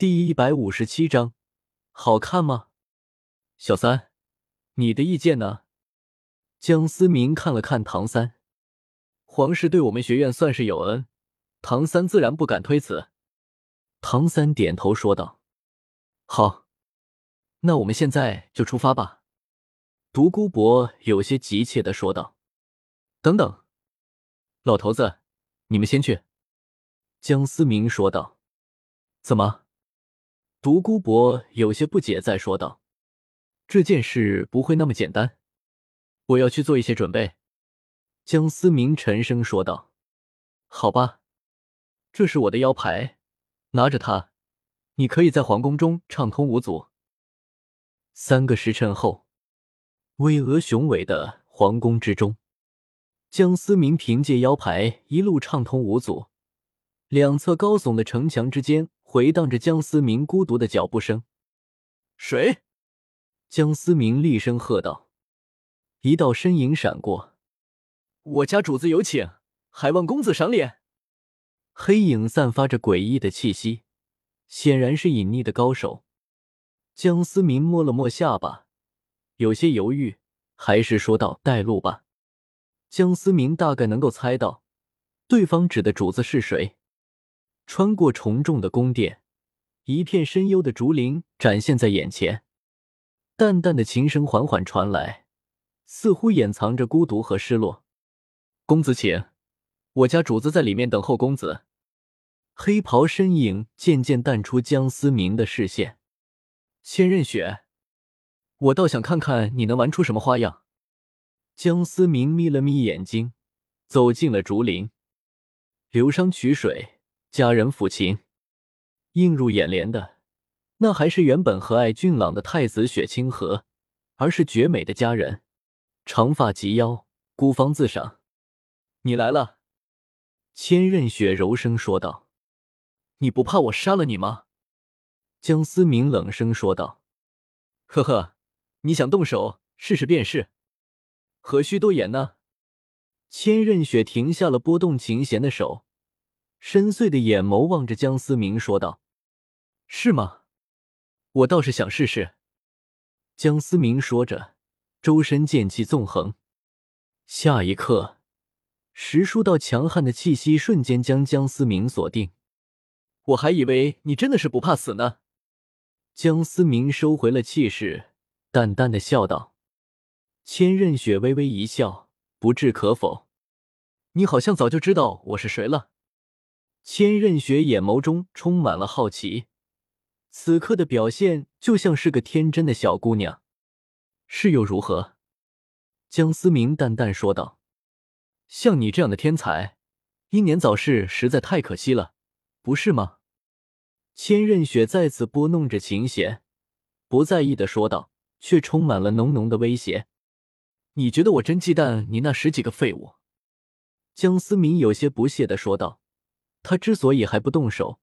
第一百五十七章，好看吗？小三，你的意见呢？江思明看了看唐三，皇室对我们学院算是有恩，唐三自然不敢推辞。唐三点头说道：“好，那我们现在就出发吧。”独孤博有些急切的说道：“等等，老头子，你们先去。”江思明说道：“怎么？”独孤博有些不解，再说道：“这件事不会那么简单，我要去做一些准备。”江思明沉声说道：“好吧，这是我的腰牌。”拿着它，你可以在皇宫中畅通无阻。三个时辰后，巍峨雄伟的皇宫之中，江思明凭借腰牌一路畅通无阻。两侧高耸的城墙之间回荡着江思明孤独的脚步声。谁？江思明厉声喝道。一道身影闪过。我家主子有请，还望公子赏脸。黑影散发着诡异的气息，显然是隐匿的高手。江思明摸了摸下巴，有些犹豫，还是说道：“带路吧。”江思明大概能够猜到，对方指的主子是谁。穿过重重的宫殿，一片深幽的竹林展现在眼前，淡淡的琴声缓缓传来，似乎掩藏着孤独和失落。公子请，我家主子在里面等候公子。黑袍身影渐渐淡出江思明的视线。千仞雪，我倒想看看你能玩出什么花样。江思明眯了眯眼睛，走进了竹林。流觞曲水，佳人抚琴，映入眼帘的，那还是原本和蔼俊朗的太子雪清河，而是绝美的佳人，长发及腰，孤芳自赏。你来了，千仞雪柔声说道。你不怕我杀了你吗？江思明冷声说道。呵呵，你想动手试试便是，何须多言呢？千仞雪停下了拨动琴弦的手，深邃的眼眸望着江思明说道：“是吗？我倒是想试试。”江思明说着，周身剑气纵横。下一刻，十数道强悍的气息瞬间将江思明锁定。我还以为你真的是不怕死呢。江思明收回了气势，淡淡的笑道。千仞雪微微一笑，不置可否。你好像早就知道我是谁了。千仞雪眼眸中充满了好奇，此刻的表现就像是个天真的小姑娘。是又如何？江思明淡淡说道。像你这样的天才，英年早逝实在太可惜了。不是吗？千仞雪再次拨弄着琴弦，不在意的说道，却充满了浓浓的威胁。你觉得我真忌惮你那十几个废物？江思明有些不屑的说道。他之所以还不动手，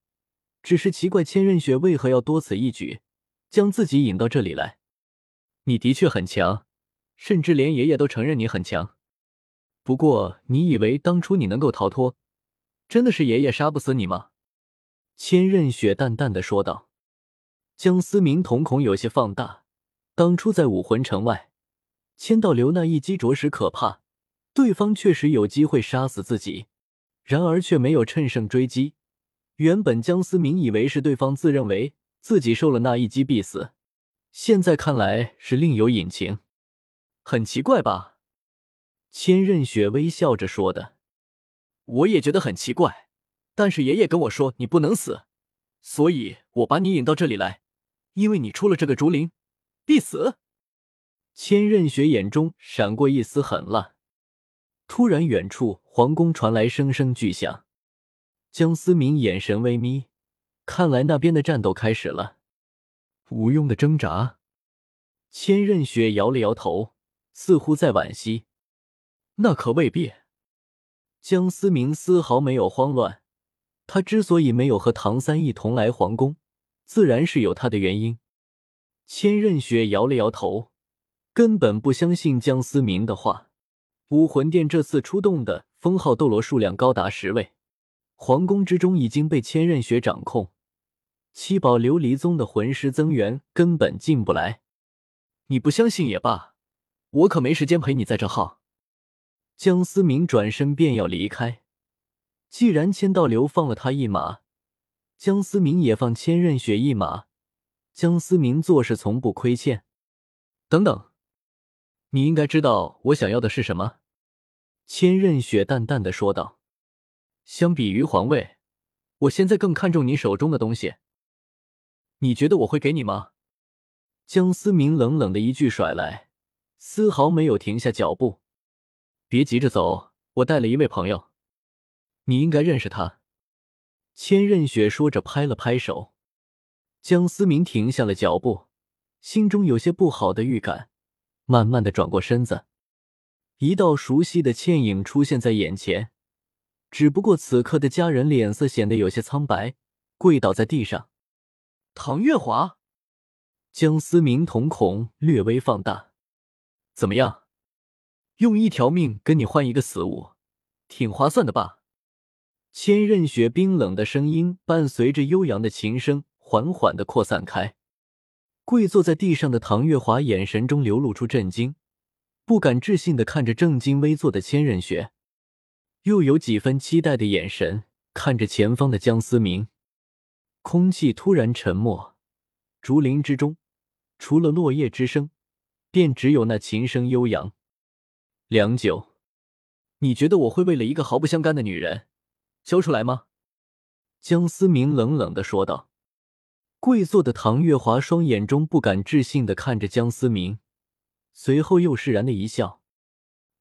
只是奇怪千仞雪为何要多此一举，将自己引到这里来。你的确很强，甚至连爷爷都承认你很强。不过，你以为当初你能够逃脱，真的是爷爷杀不死你吗？千仞雪淡淡的说道：“江思明瞳孔有些放大。当初在武魂城外，千道流那一击着实可怕，对方确实有机会杀死自己，然而却没有趁胜追击。原本江思明以为是对方自认为自己受了那一击必死，现在看来是另有隐情。很奇怪吧？”千仞雪微笑着说的：“我也觉得很奇怪。”但是爷爷跟我说你不能死，所以我把你引到这里来，因为你出了这个竹林，必死。千仞雪眼中闪过一丝狠辣。突然，远处皇宫传来声声巨响。江思明眼神微眯，看来那边的战斗开始了。无用的挣扎。千仞雪摇了摇头，似乎在惋惜。那可未必。江思明丝毫没有慌乱。他之所以没有和唐三一同来皇宫，自然是有他的原因。千仞雪摇了摇头，根本不相信江思明的话。武魂殿这次出动的封号斗罗数量高达十位，皇宫之中已经被千仞雪掌控。七宝琉璃宗的魂师增援根本进不来。你不相信也罢，我可没时间陪你在这耗。江思明转身便要离开，既然千道流放了他一马，江思明也放千仞雪一马。江思明做事从不亏欠。等等，你应该知道我想要的是什么。千仞雪淡淡的说道：“相比于皇位，我现在更看重你手中的东西。你觉得我会给你吗？”江思明冷冷的一句甩来，丝毫没有停下脚步。别急着走，我带了一位朋友，你应该认识他。千仞雪说着，拍了拍手。江思明停下了脚步，心中有些不好的预感，慢慢的转过身子。一道熟悉的倩影出现在眼前，只不过此刻的家人脸色显得有些苍白，跪倒在地上。唐月华，江思明瞳孔略微放大，怎么样，用一条命跟你换一个死物，挺划算的吧？千仞雪冰冷的声音伴随着悠扬的琴声，缓缓的扩散开。跪坐在地上的唐月华眼神中流露出震惊。不敢置信的看着正襟危坐的千仞雪，又有几分期待的眼神看着前方的江思明。空气突然沉默，竹林之中除了落叶之声，便只有那琴声悠扬。良久，你觉得我会为了一个毫不相干的女人交出来吗？江思明冷冷的说道。跪坐的唐月华双眼中不敢置信的看着江思明。随后又释然的一笑，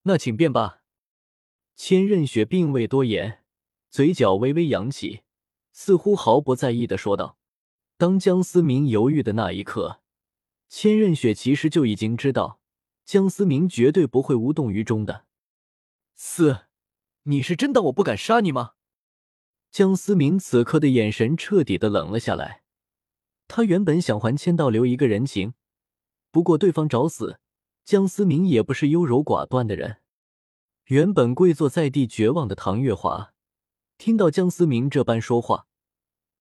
那请便吧。千仞雪并未多言，嘴角微微扬起，似乎毫不在意的说道：“当江思明犹豫的那一刻，千仞雪其实就已经知道江思明绝对不会无动于衷的。四，你是真当我不敢杀你吗？”江思明此刻的眼神彻底的冷了下来。他原本想还千道流一个人情，不过对方找死。江思明也不是优柔寡断的人。原本跪坐在地绝望的唐月华，听到江思明这般说话，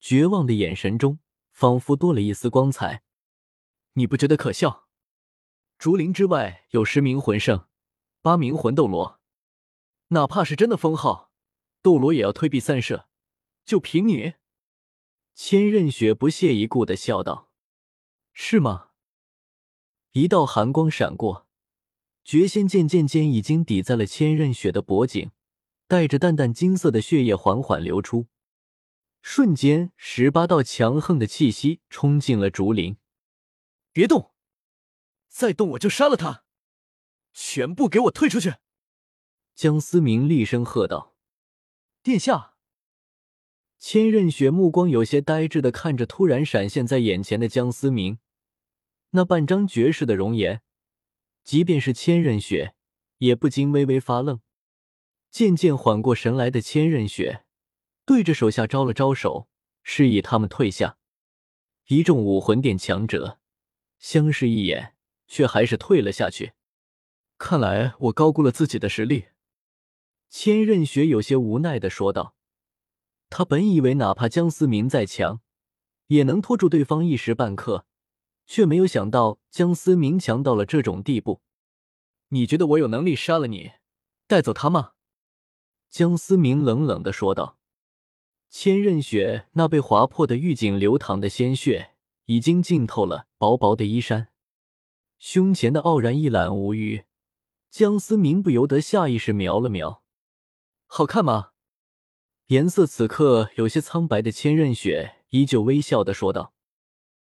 绝望的眼神中仿佛多了一丝光彩。你不觉得可笑？竹林之外有十名魂圣，八名魂斗罗，哪怕是真的封号，斗罗也要退避三舍。就凭你？千仞雪不屑一顾的笑道：“是吗？”一道寒光闪过，绝仙剑渐渐已经抵在了千仞雪的脖颈，带着淡淡金色的血液缓缓流出。瞬间，十八道强横的气息冲进了竹林。别动，再动我就杀了他！全部给我退出去！江思明厉声喝道：“殿下！”千仞雪目光有些呆滞的看着突然闪现在眼前的江思明。那半张绝世的容颜，即便是千仞雪也不禁微微发愣。渐渐缓过神来的千仞雪，对着手下招了招手，示意他们退下。一众武魂殿强者相视一眼，却还是退了下去。看来我高估了自己的实力。千仞雪有些无奈的说道：“他本以为哪怕江思明再强，也能拖住对方一时半刻。”却没有想到江思明强到了这种地步。你觉得我有能力杀了你，带走他吗？江思明冷冷的说道。千仞雪那被划破的玉颈流淌的鲜血已经浸透了薄薄的衣衫，胸前的傲然一览无余。江思明不由得下意识瞄了瞄，好看吗？颜色此刻有些苍白的千仞雪依旧微笑的说道。